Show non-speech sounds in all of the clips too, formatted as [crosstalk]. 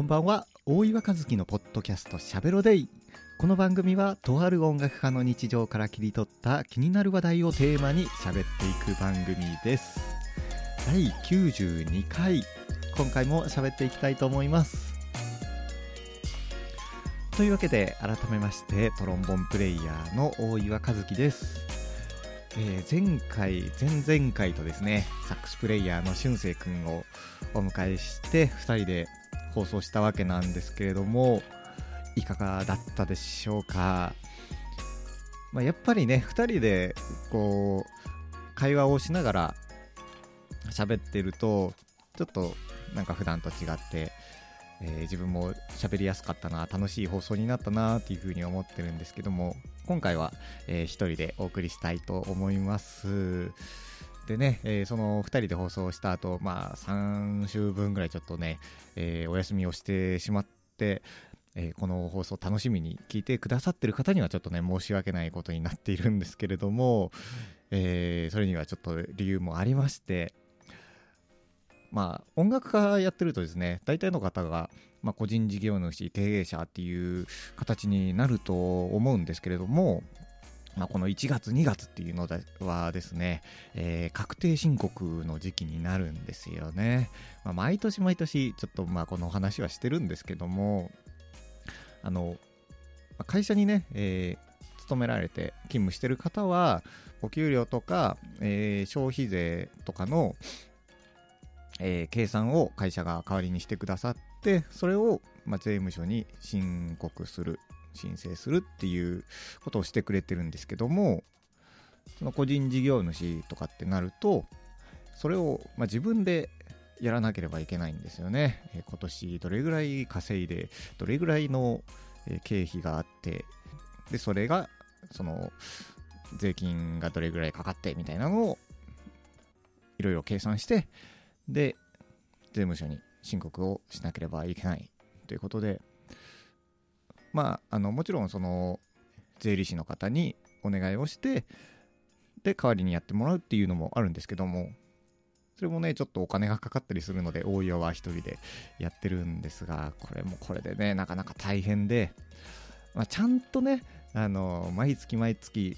こんばんは。大岩和樹のポッドキャストしゃべろデイ。この番組はとある音楽家の日常から切り取った気になる話題をテーマに喋っていく番組です。第92回。今回も喋っていきたいと思います。というわけで改めましてトロンボンプレイヤーの大岩和樹です。えー、前回、前々回とですね、サックスプレイヤーの俊生くんをお迎えして、2人で放送したわけなんですけれども、いかがだったでしょうか？まあ、やっぱりね、2人で、こう、会話をしながら喋ってると、ちょっとなんか普段と違って、えー、自分も喋りやすかったな、楽しい放送になったなっていうふうに思ってるんですけども、今回は、えー、一人でお送りしたいと思います。でね、えー、その2人で放送した後、まあ3週分ぐらいちょっとね、えー、お休みをしてしまって、えー、この放送楽しみに聞いてくださってる方にはちょっとね、申し訳ないことになっているんですけれども、えー、それにはちょっと理由もありまして、まあ、音楽家やってるとですね、大体の方が、まあ、個人事業主、経営者っていう形になると思うんですけれども、まあ、この1月、2月っていうのはですね、えー、確定申告の時期になるんですよね。まあ、毎年毎年、ちょっとまあこの話はしてるんですけども、あのま、会社にね、えー、勤められて勤務してる方は、お給料とか、えー、消費税とかの、えー、計算を会社が代わりにしてくださって、それを、まあ、税務署に申告する、申請するっていうことをしてくれてるんですけども、その個人事業主とかってなると、それを、まあ、自分でやらなければいけないんですよね。え、今年どれぐらい稼いで、どれぐらいの、経費があって、で、それが、その、税金がどれぐらいかかってみたいなのを、いろいろ計算して、で、税務署に申告をしなければいけないということで、まあ、あのもちろんその税理士の方にお願いをして、で、代わりにやってもらうっていうのもあるんですけども、それもね、ちょっとお金がかかったりするので、大岩は一人でやってるんですが、これもこれでね、なかなか大変で、まあ、ちゃんとね、あの、毎月毎月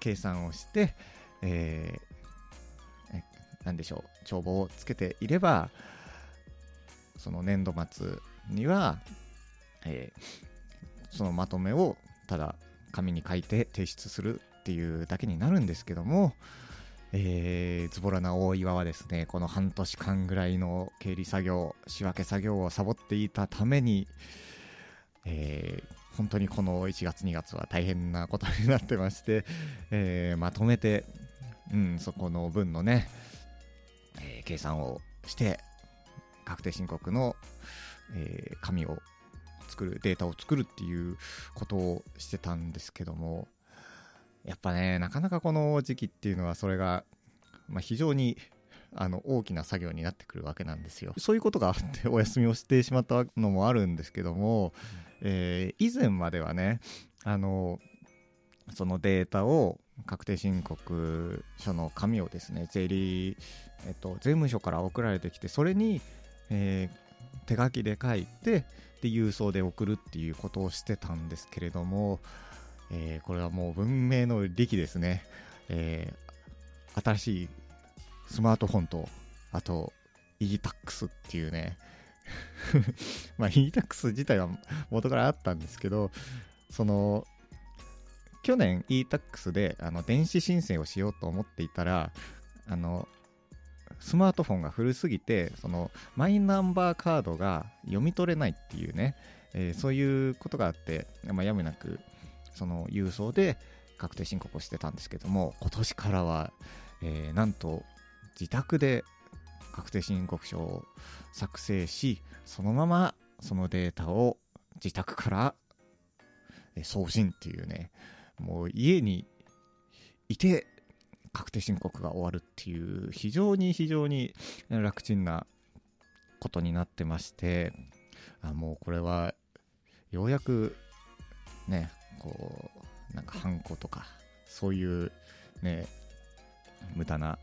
計算をして、え何でしょう、帳簿をつけていれば、その年度末には、えー、そのまとめをただ紙に書いて提出するっていうだけになるんですけども、えー、ズボラな大岩はですね、この半年間ぐらいの経理作業、仕分け作業をサボっていたために、えー、本当にこの1月2月は大変なことになってまして、えー、まとめて、うん、そこの分のね、えー、計算をして確定申告の、えー、紙を作るデータを作るっていうことをしてたんですけどもやっぱねなかなかこの時期っていうのはそれが、まあ、非常にあの大きな作業になってくるわけなんですよ。そういうことがあって [laughs] お休みをしてしまったのもあるんですけども、えー、以前まではねあのそのデータを確定申告書の紙をですね税理えっと、税務署から送られてきて、それに、えー、手書きで書いて、で、郵送で送るっていうことをしてたんですけれども、えー、これはもう文明の利器ですね。えー、新しいスマートフォンと、あと、e-tax っていうね、[laughs] まあ e-tax 自体は元からあったんですけど、その、去年 e-tax であの電子申請をしようと思っていたら、あの、スマートフォンが古すぎてそのマイナンバーカードが読み取れないっていうね、えー、そういうことがあって、まあ、やむなくその郵送で確定申告をしてたんですけども今年からは、えー、なんと自宅で確定申告書を作成しそのままそのデータを自宅から送信っていうねもう家にいて確定申告が終わるっていう非常に非常に楽ちんなことになってましてあもうこれはようやくねこうなんかハンコとかそういうね無駄な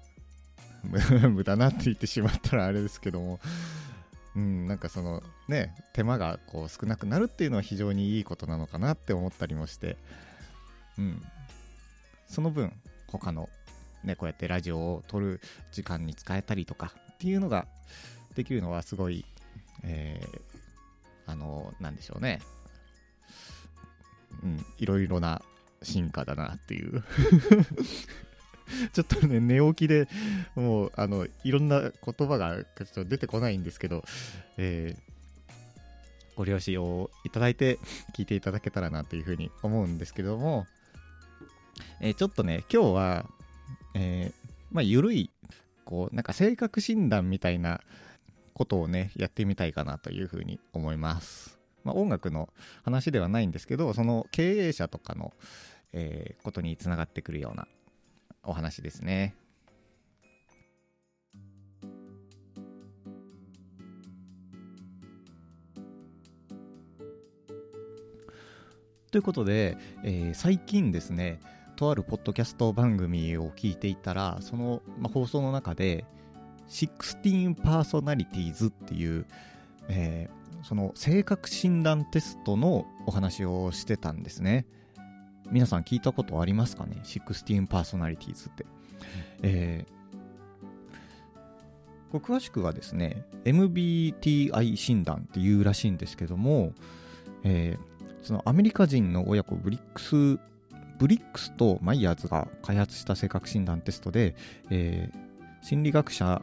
[laughs] 無駄なって言ってしまったらあれですけどもうん、なんかそのね手間がこう少なくなるっていうのは非常にいいことなのかなって思ったりもして、うん、その分他のねこうやってラジオを撮る時間に使えたりとかっていうのができるのはすごい、えー、あのなんでしょうね。うん、いろいろな進化だなっていう。[laughs] ちょっとね、寝起きでもう、あの、いろんな言葉がちょっと出てこないんですけど、えー、ご了承をいただいて聞いていただけたらなというふうに思うんですけども、えー、ちょっとね、今日は、えー、まあ、ゆるい、こう、なんか性格診断みたいなことをね、やってみたいかなというふうに思います。まあ、音楽の話ではないんですけど、その経営者とかの、えー、ことにつながってくるようなお話ですね。ということで、えー、最近ですね、とあるポッドキャスト番組を聞いていたら、その、まあ、放送の中で、16 Personalities っていう、えー、その性格診断テストのお話をしてたんですね。皆さん聞いたことありますかね ?16 パーソナリティーズって。えー、詳しくはですね、MBTI 診断っていうらしいんですけども、えー、そのアメリカ人の親子ブリックス、ブリックスとマイヤーズが開発した性格診断テストで、えー、心理学者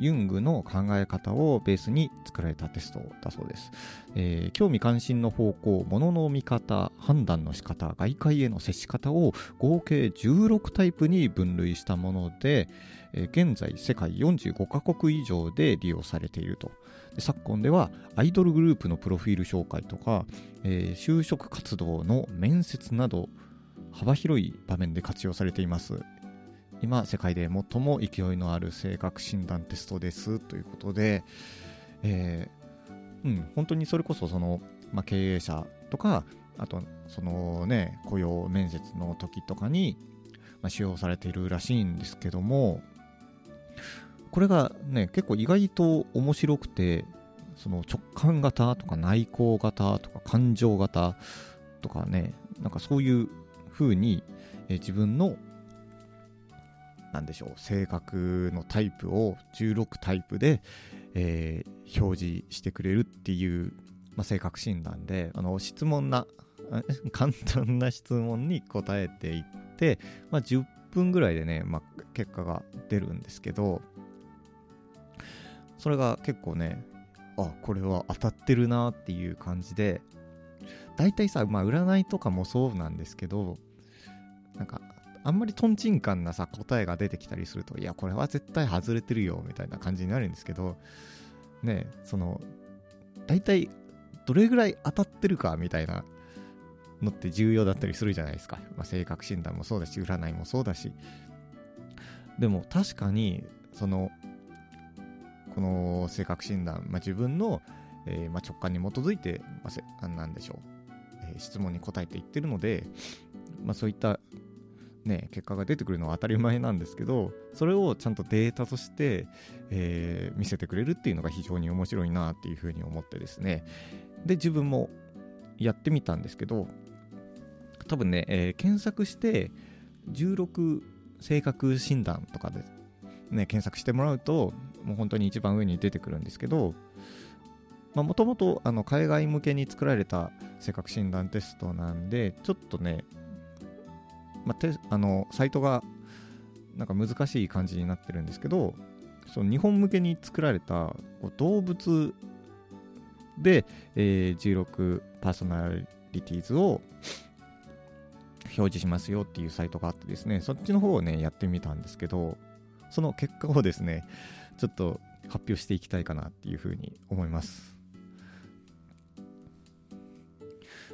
ユングの考え方をベースに作られたテストだそうです。えー、興味関心の方向、物の見方、判断の仕方、外界への接し方を合計16タイプに分類したもので、えー、現在世界45カ国以上で利用されていると。昨今ではアイドルグループのプロフィール紹介とか、えー、就職活動の面接など幅広い場面で活用されています。今世界で最も勢いのある性格診断テストですということで、えー、うん、本当にそれこそその、ま、経営者とかあとそのね雇用面接の時とかに、ま、使用されているらしいんですけどもこれがね結構意外と面白くてその直感型とか内向型とか感情型とかねなんかそういう風に、えー、自分のなんでしょう性格のタイプを16タイプで、えー、表示してくれるっていう、まあ、性格診断であの質問な [laughs] 簡単な質問に答えていって、まあ、10分ぐらいでね、まあ、結果が出るんですけどそれが結構ねあこれは当たってるなっていう感じで大体さ、まあ、占いとかもそうなんですけどなんかあんまりとんちんかんなさ、答えが出てきたりすると、いや、これは絶対外れてるよ、みたいな感じになるんですけど、ね、その、大体、どれぐらい当たってるか、みたいなのって重要だったりするじゃないですか。まあ、性格診断もそうだし、占いもそうだし。でも、確かに、その、この性格診断、まあ、自分の、えー、まあ、直感に基づいて、まあ、なんでしょう、えー、質問に答えていってるので、まあ、そういったね、結果が出てくるのは当たり前なんですけど、それをちゃんとデータとして、えー、見せてくれるっていうのが非常に面白いなっていうふうに思ってですね。で、自分もやってみたんですけど、多分ね、えー、検索して、16性格診断とかで、ね、検索してもらうと、もう本当に一番上に出てくるんですけど、もともと海外向けに作られた性格診断テストなんで、ちょっとね、まあ、あのサイトがなんか難しい感じになってるんですけどその日本向けに作られた動物で、えー、16パーソナリティーズを表示しますよっていうサイトがあってですねそっちの方をねやってみたんですけどその結果をですねちょっと発表していきたいかなっていうふうに思います。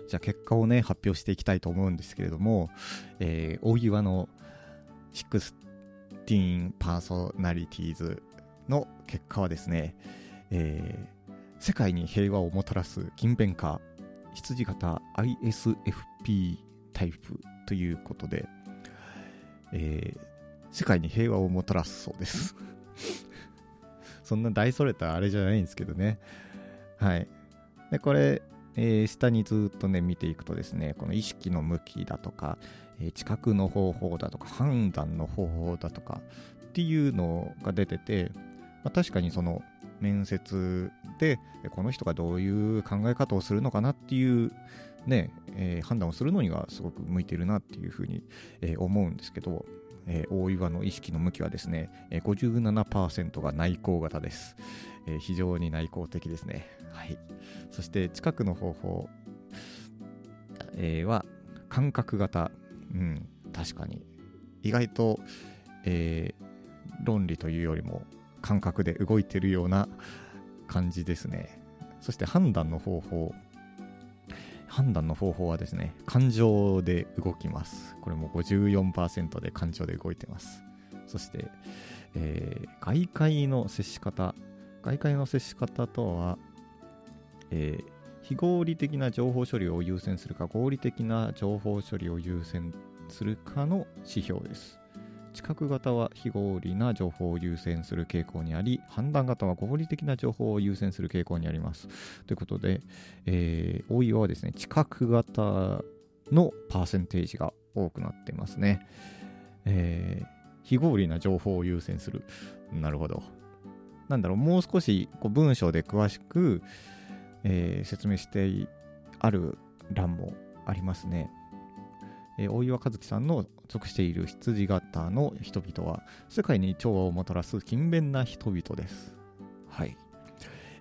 じゃあ結果をね、発表していきたいと思うんですけれども、えー、大岩の16パーソナリティーズの結果はですね、えー、世界に平和をもたらす勤勉家羊型 ISFP タイプということで、えー、世界に平和をもたらすそうです [laughs] そんな大それたあれじゃないんですけどね。はい。で、これ、えー、下にずっとね、見ていくとですね、この意識の向きだとか、えー、知覚の方法だとか、判断の方法だとかっていうのが出てて、まあ、確かにその面接で、この人がどういう考え方をするのかなっていうね、えー、判断をするのにはすごく向いてるなっていうふうに、えー、思うんですけど、えー、大岩の意識の向きはですね、えー、57%が内向型です、えー、非常に内向的ですね。はい。そして近くの方法、えー、は感覚型。うん、確かに。意外と、えー、論理というよりも感覚で動いてるような感じですね。そして判断の方法。判断の方法はですね、感情で動きます。これも54%で感情で動いてます。そして、えー、外界の接し方。外界の接し方とは、えー、非合理的な情報処理を優先するか、合理的な情報処理を優先するかの指標です。知覚型は非合理な情報を優先する傾向にあり、判断型は合理的な情報を優先する傾向にあります。ということで、えー、大岩はですね、知覚型のパーセンテージが多くなってますね。えー、非合理な情報を優先する。なるほど。なんだろう、もう少しこう文章で詳しく、えー、説明してある欄もありますね。えー、大岩和樹さんの属している羊型の人々は世界に調和をもたらす勤勉な人々です。はい。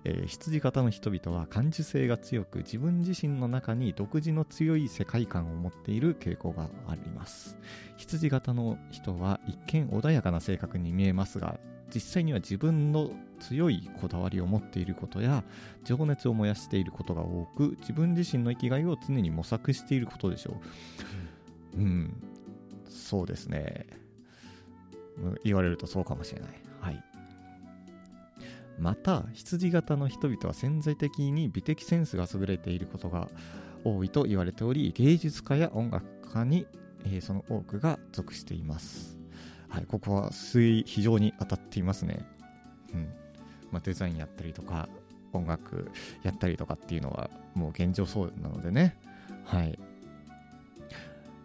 えー、羊型の人々は感受性が強く自分自身の中に独自の強い世界観を持っている傾向があります羊型の人は一見穏やかな性格に見えますが実際には自分の強いこだわりを持っていることや情熱を燃やしていることが多く自分自身の生きがいを常に模索していることでしょう、うん、そうですね。言われるとそうかもしれない。はい。また、羊型の人々は潜在的に美的センスが優れていることが多いと言われており、芸術家や音楽家に、えー、その多くが属しています。はい、ここは非常に当たっていますね。うん。まあ、デザインやったりとか、音楽やったりとかっていうのはもう現状そうなのでね。はい。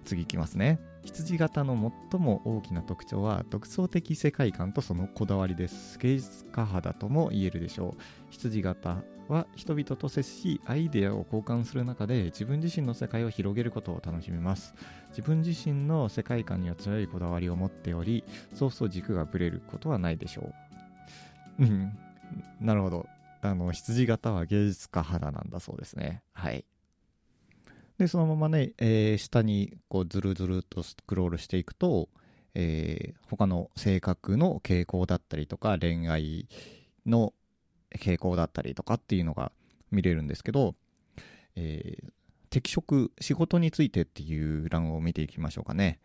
次いきますね。羊型の最も大きな特徴は独創的世界観とそのこだわりです。芸術家肌とも言えるでしょう。羊型は人々と接しアイデアを交換する中で自分自身の世界を広げることを楽しみます。自分自身の世界観には強いこだわりを持っており、そうそう軸がぶれることはないでしょう。うん、なるほど。あの、羊型は芸術家肌なんだそうですね。はい。で、そのままね、えー、下にこうずるずるとスクロールしていくと、えー、他の性格の傾向だったりとか、恋愛の傾向だったりとかっていうのが見れるんですけど、えー、適職、仕事についてっていう欄を見ていきましょうかね。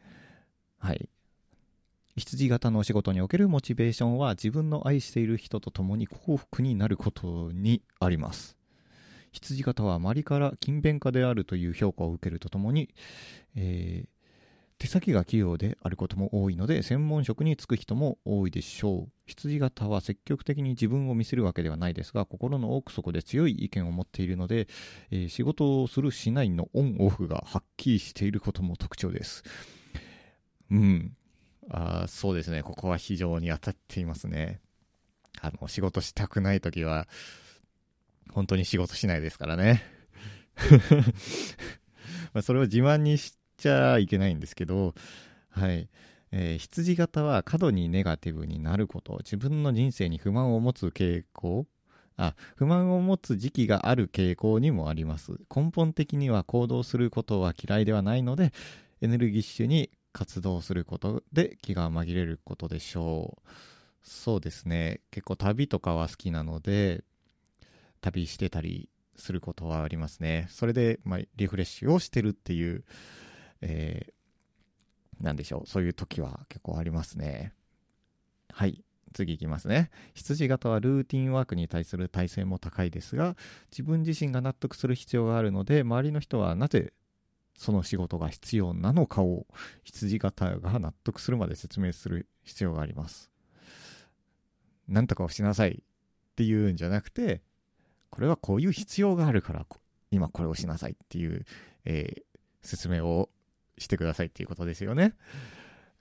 はい。羊型の仕事におけるモチベーションは自分の愛している人と共に幸福になることにあります。羊型は周りから勤勉家であるという評価を受けるとともに、えー、手先が器用であることも多いので専門職に就く人も多いでしょう。羊型は積極的に自分を見せるわけではないですが心の奥底で強い意見を持っているので、えー、仕事をするしないのオンオフがはっきりしていることも特徴です。うん。あそうですね。ここは非常に当たっていますね。あの仕事したくない時は本当に仕事しないですからね。[laughs] まあそれを自慢にしちゃいけないんですけど、はい。えー、羊型は過度にネガティブになること、自分の人生に不満を持つ傾向、あ、不満を持つ時期がある傾向にもあります。根本的には行動することは嫌いではないので、エネルギッシュに活動することで気が紛れることでしょう。そうですね。結構旅とかは好きなので、旅してたりすることはありますね。それで、まあ、リフレッシュをしてるっていう、えー、なんでしょう。そういう時は結構ありますね。はい。次いきますね。羊型はルーティンワークに対する耐性も高いですが、自分自身が納得する必要があるので、周りの人はなぜその仕事が必要なのかを羊型が納得するまで説明する必要があります。なんとかをしなさいっていうんじゃなくて、これはこういう必要があるから、今これをしなさいっていう、えー、説明をしてくださいっていうことですよね。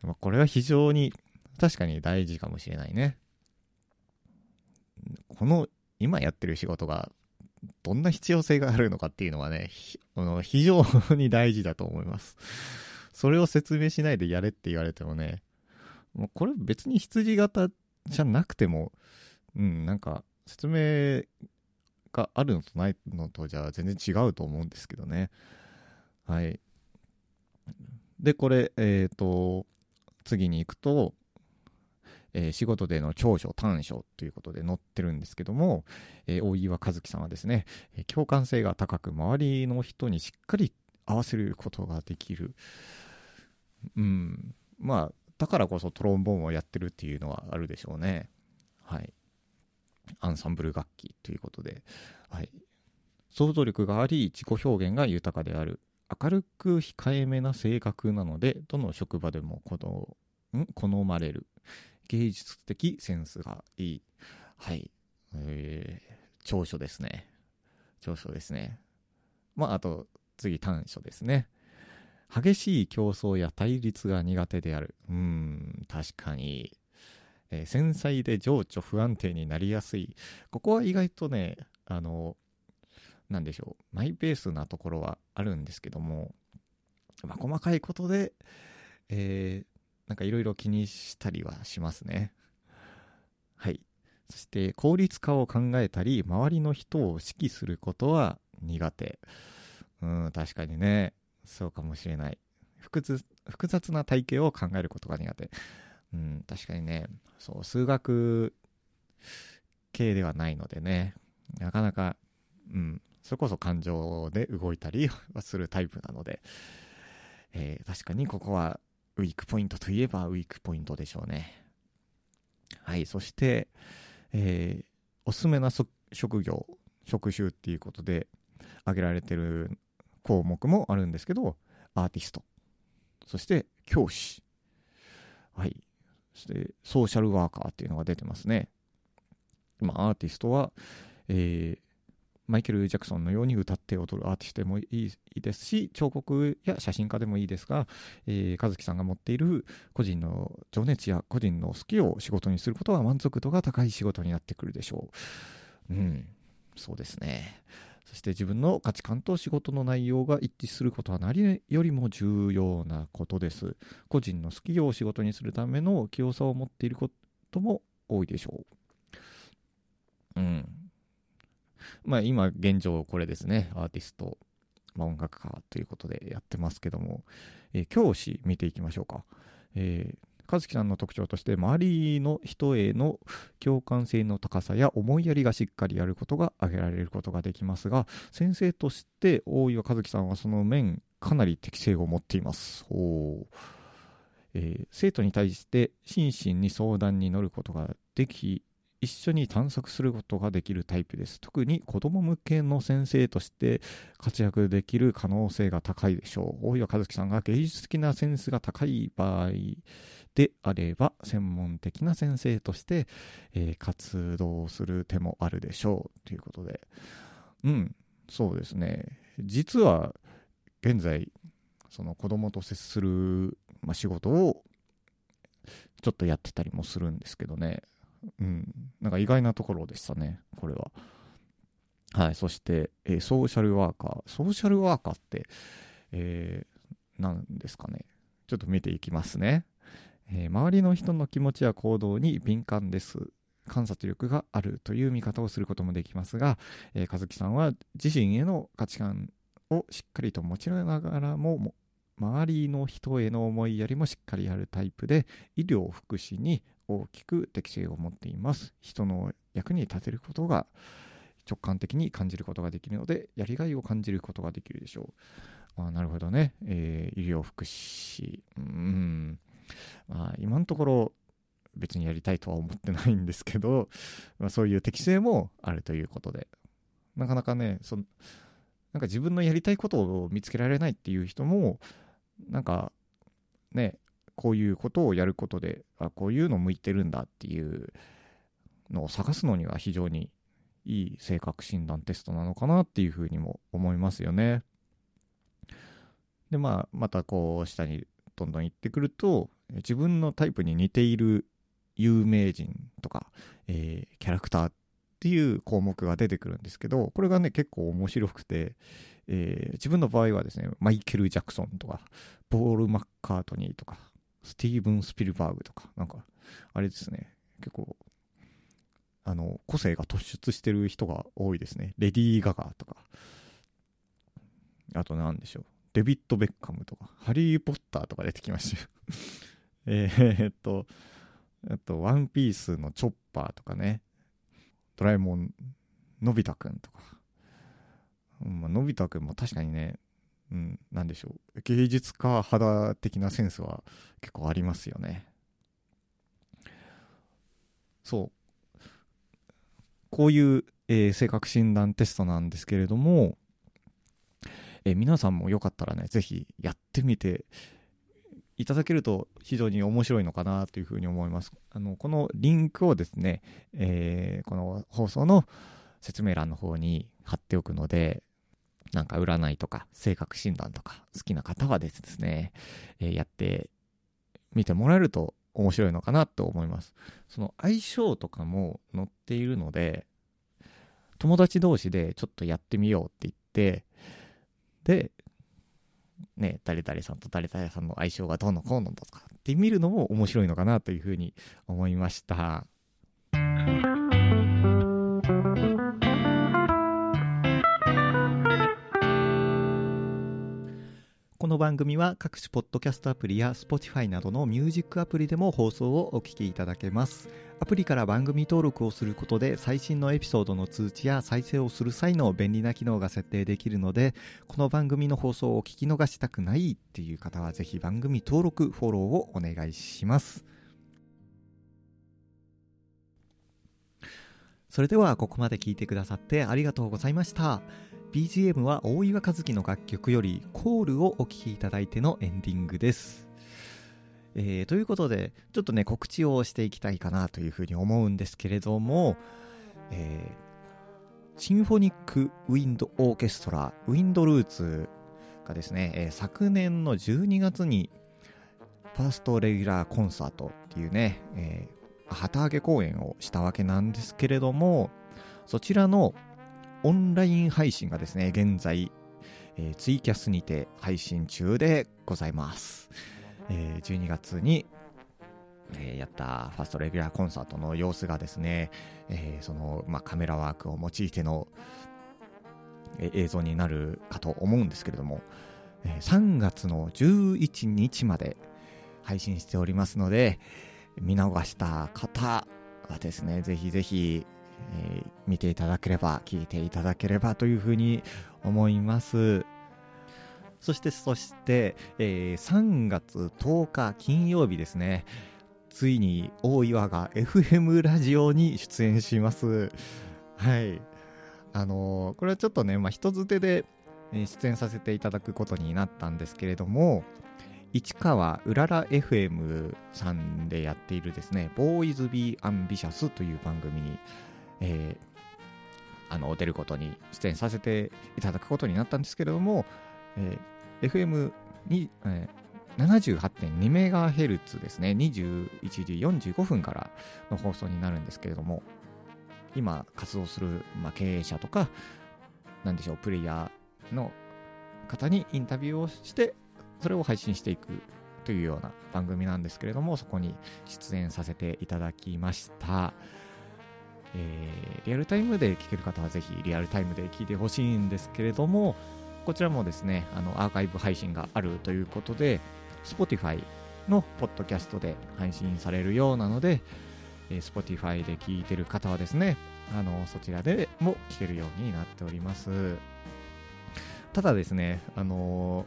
まあ、これは非常に確かに大事かもしれないね。この今やってる仕事がどんな必要性があるのかっていうのはね、あの非常に大事だと思います。それを説明しないでやれって言われてもね、もうこれ別に羊型じゃなくても、うん、なんか説明があるのとないのとじゃ全然違うと思うんですけどね。はい。で、これ、えっ、ー、と、次に行くと、えー、仕事での長所短所ということで載ってるんですけども、えー、大岩和樹さんはですね、え共感性が高く周りの人にしっかり合わせることができる。うん。まあ、だからこそトロンボーンをやってるっていうのはあるでしょうね。はい。アンサンブル楽器ということで、はい。想像力があり、自己表現が豊かである。明るく控えめな性格なので、どの職場でもこのん好まれる。芸術的センスがいい。はい。えー、長所ですね。長所ですね。まあ、あと、次、短所ですね。激しい競争や対立が苦手である。うん、確かに。えー、繊細で情緒不安定になりやすい。ここは意外とね、あの、なんでしょう、マイペースなところはあるんですけども、まあ、細かいことで、えー、なんかいろいろ気にしたりはしますね。はい。そして効率化を考えたり、周りの人を指揮することは苦手。うん、確かにね、そうかもしれない。複雑複雑な体系を考えることが苦手。うん、確かにね、そう、数学系ではないのでね、なかなか、うん、それこそ感情で動いたりはするタイプなので、えー、確かにここはウィークポイントといえばウィークポイントでしょうね。はい、そして、えー、おすすめな職業、職種っていうことで挙げられてる項目もあるんですけど、アーティスト、そして教師、はい、そしてソーシャルワーカーっていうのが出てますね。まあ、アーティストは、えー、マイケル・ジャクソンのように歌って踊るアーティストでもいいですし、彫刻や写真家でもいいですが、えー、和樹さんが持っている個人の情熱や個人の好きを仕事にすることは満足度が高い仕事になってくるでしょう。うん、そうですね。そして自分の価値観と仕事の内容が一致することは何よりも重要なことです。個人の好きを仕事にするための器用さを持っていることも多いでしょう。うん。まあ今現状これですね、アーティスト、まあ、音楽家ということでやってますけども、えー、教師見ていきましょうか。えー和樹さんの特徴として周りの人への共感性の高さや思いやりがしっかりやることが挙げられることができますが先生として大岩和樹さんはその面かなり適性を持っていますおえー、生徒に対して心身に相談に乗ることができ一緒に探索することができるタイプです。特に子供向けの先生として活躍できる可能性が高いでしょう。大岩和樹さんが芸術的なセンスが高い場合であれば、専門的な先生として、えー、活動する手もあるでしょう。ということで。うん、そうですね。実は、現在、その子供と接する、まあ、仕事をちょっとやってたりもするんですけどね。うん、なんか意外なところでしたね、これは。はい、そして、えー、ソーシャルワーカー。ソーシャルワーカーって、えー、何ですかね。ちょっと見ていきますね、えー、周りの人の気持ちや行動に敏感です。観察力があるという見方をすることもできますが、えー、和樹さんは自身への価値観をしっかりと持ちながらも周りの人への思いやりもしっかりあるタイプで医療福祉に大きく適性を持っています。人の役に立てることが直感的に感じることができるのでやりがいを感じることができるでしょう。あなるほどね、えー、医療福祉。うん。まあ今のところ別にやりたいとは思ってないんですけど、まあ、そういう適性もあるということで。なかなかねそなんか自分のやりたいことを見つけられないっていう人もなんかねこういうことをやることであこういうの向いてるんだっていうのを探すのには非常にいい性格診断テストなのかなっていうふうにも思いますよね。でまあまたこう下にどんどん行ってくると自分のタイプに似ている有名人とか、えー、キャラクターっていう項目が出てくるんですけどこれがね結構面白くて、えー、自分の場合はですねマイケル・ジャクソンとかポール・マッカートニーとかスティーブン・スピルバーグとかなんかあれですね。結構あの個性が突出してる人が多いですね。レディー・ガガとか。あと何でしょう。デビッド・ベッカムとか。ハリー・ポッターとか出てきましたよ。[laughs] えっとあと、ワンピースのチョッパーとかね、ドラえもん、のび太くんとか、まあのび太くんも確かにね、うん、なでしょう、芸術家肌的なセンスは結構ありますよね。そう。こういう、えー、性格診断テストなんですけれども、えー、皆さんもよかったらね、ぜひやってみていただけると非常に面白いのかなというふうに思います。あのこのリンクをですね、えー、この放送の説明欄の方に貼っておくので、なんか占いとか性格診断とか好きな方はですね、えー、やってみてもらえると面白いのかなと思います。その相性とかも載っているので、友達同士でちょっとやってみようって言って、で、ね、誰々さんと誰々さんの相性がどうのこうのとかって見るのも面白いのかなというふうに思いました。この番組は各種ポッドキャストアプリや Spotify などのミュージックアプリでも放送をお聞きいただけます。アプリから番組登録をすることで最新のエピソードの通知や再生をする際の便利な機能が設定できるので、この番組の放送を聞き逃したくないっていう方はぜひ番組登録、フォローをお願いします。それではここまで聞いてくださってありがとうございました。BGM は大岩和樹の楽曲よりコールをお聴きいただいてのエンディングです。えー、ということで、ちょっとね、告知をしていきたいかなというふうに思うんですけれども、えー、シンフォニック・ウィンド・オーケストラ、ウィンド・ルーツがですね、えー、昨年の12月に、ファーストレギュラーコンサートっていうね、え、旗揚げ公演をしたわけなんですけれども、そちらのオンライン配信がですね、現在、えー、ツイキャスにて配信中でございます。えー、12月に、えー、やったファーストレギュラーコンサートの様子がですね、えー、その、まあ、カメラワークを用いての、え映像になるかと思うんですけれども、え3月の11日まで配信しておりますので、見逃した方はですね、ぜひぜひ、えー、見ていただければ、聞いていただければというふうに思います。そして、そして、えー、3月10日金曜日ですね。ついに大岩が FM ラジオに出演します。はい。あのー、これはちょっとね、まあ、人づてで出演させていただくことになったんですけれども、市川うらら FM さんでやっているですね、ボーイズ・ビー・アンビシャスという番組にえー、あの出ることに出演させていただくことになったんですけれども、えー、FM えー、78.2メガヘルツですね、21時45分からの放送になるんですけれども、今活動する、まあ、経営者とか、なんでしょう、プレイヤーの方にインタビューをして、それを配信していくというような番組なんですけれども、そこに出演させていただきました。えー、リアルタイムで聞ける方はぜひリアルタイムで聞いてほしいんですけれども、こちらもですね、あのアーカイブ配信があるということで、Spotify のポッドキャストで配信されるようなので、えー、Spotify で聞いてる方はですね、あのそちらでも聞けるようになっております。ただですね、あの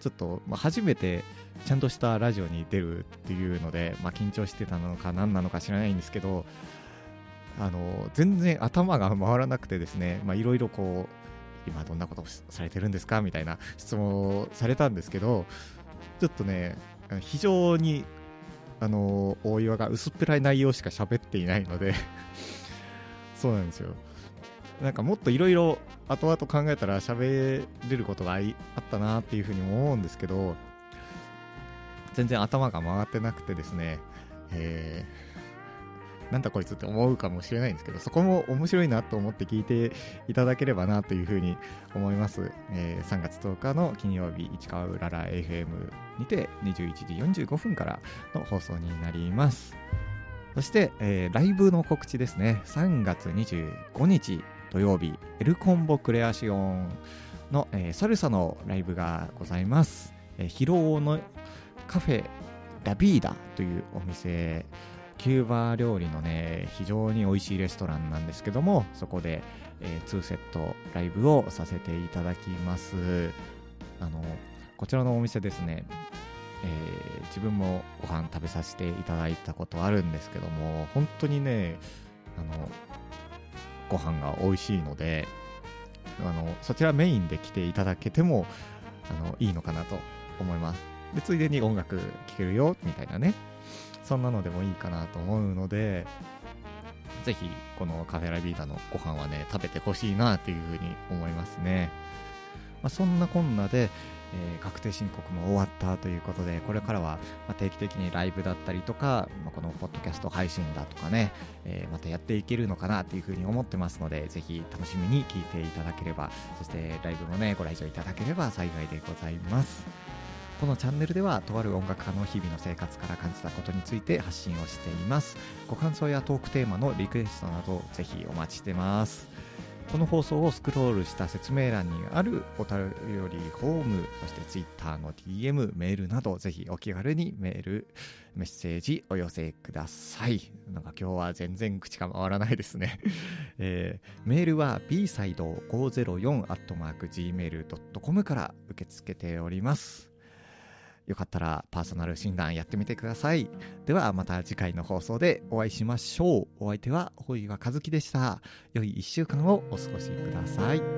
ー、ちょっと、まあ、初めてちゃんとしたラジオに出るっていうので、まあ、緊張してたのか何なのか知らないんですけど、あの全然頭が回らなくてですねいろいろこう今どんなことされてるんですか？みたいな質問をされたんですけどちょっとね非常にあの大岩が薄っぺらい内容しか喋っていないので [laughs] そうなんですよ。なんかもっといろいろ後々考えたら喋れることがあったなっていうふうに思うんですけど全然頭が回ってなくてですね、えー、なんだこいつって思うかもしれないんですけど、そこも面白いなと思って聞いていただければなというふうに思います。えー、3月10日の金曜日、市川うらら FM にて21時45分からの放送になります。そして、えー、ライブの告知ですね。3月25日土曜日、エルコンボクレアシオンの、えー、サルサのライブがございます。えー、疲労のカフェラビーダというお店キューバ料理のね非常に美味しいレストランなんですけどもそこで、えー、2セットライブをさせていただきますあのこちらのお店ですね、えー、自分もご飯食べさせていただいたことあるんですけども本当にねあのご飯が美味しいのであのそちらメインで来ていただけてもあのいいのかなと思いますで、ついでに音楽聴けるよ、みたいなね。そんなのでもいいかなと思うので、ぜひ、このカフェラビーダのご飯はね、食べてほしいなっていうふうに思いますね。まあ、そんなこんなで、えー、確定申告も終わったということで、これからは定期的にライブだったりとか、まあ、このポッドキャスト配信だとかね、えー、またやっていけるのかなというふうに思ってますので、ぜひ楽しみに聞いていただければ、そしてライブもね、ご来場いただければ幸いでございます。このチャンネルではとある音楽家の日々の生活から感じたことについて発信をしていますご感想やトークテーマのリクエストなどぜひお待ちしてますこの放送をスクロールした説明欄にあるお便りフォーム、そして Twitter の DM、メールなど、ぜひお気軽にメール、メッセージお寄せください。なんか今日は全然口が回らないですね [laughs] えー、メールは b サイド 504-gmail.com から受け付けております。よかったらパーソナル診断やってみてください。ではまた次回の放送でお会いしましょう。お相手は、ほいわかずきでした。良い一週間をお過ごしください。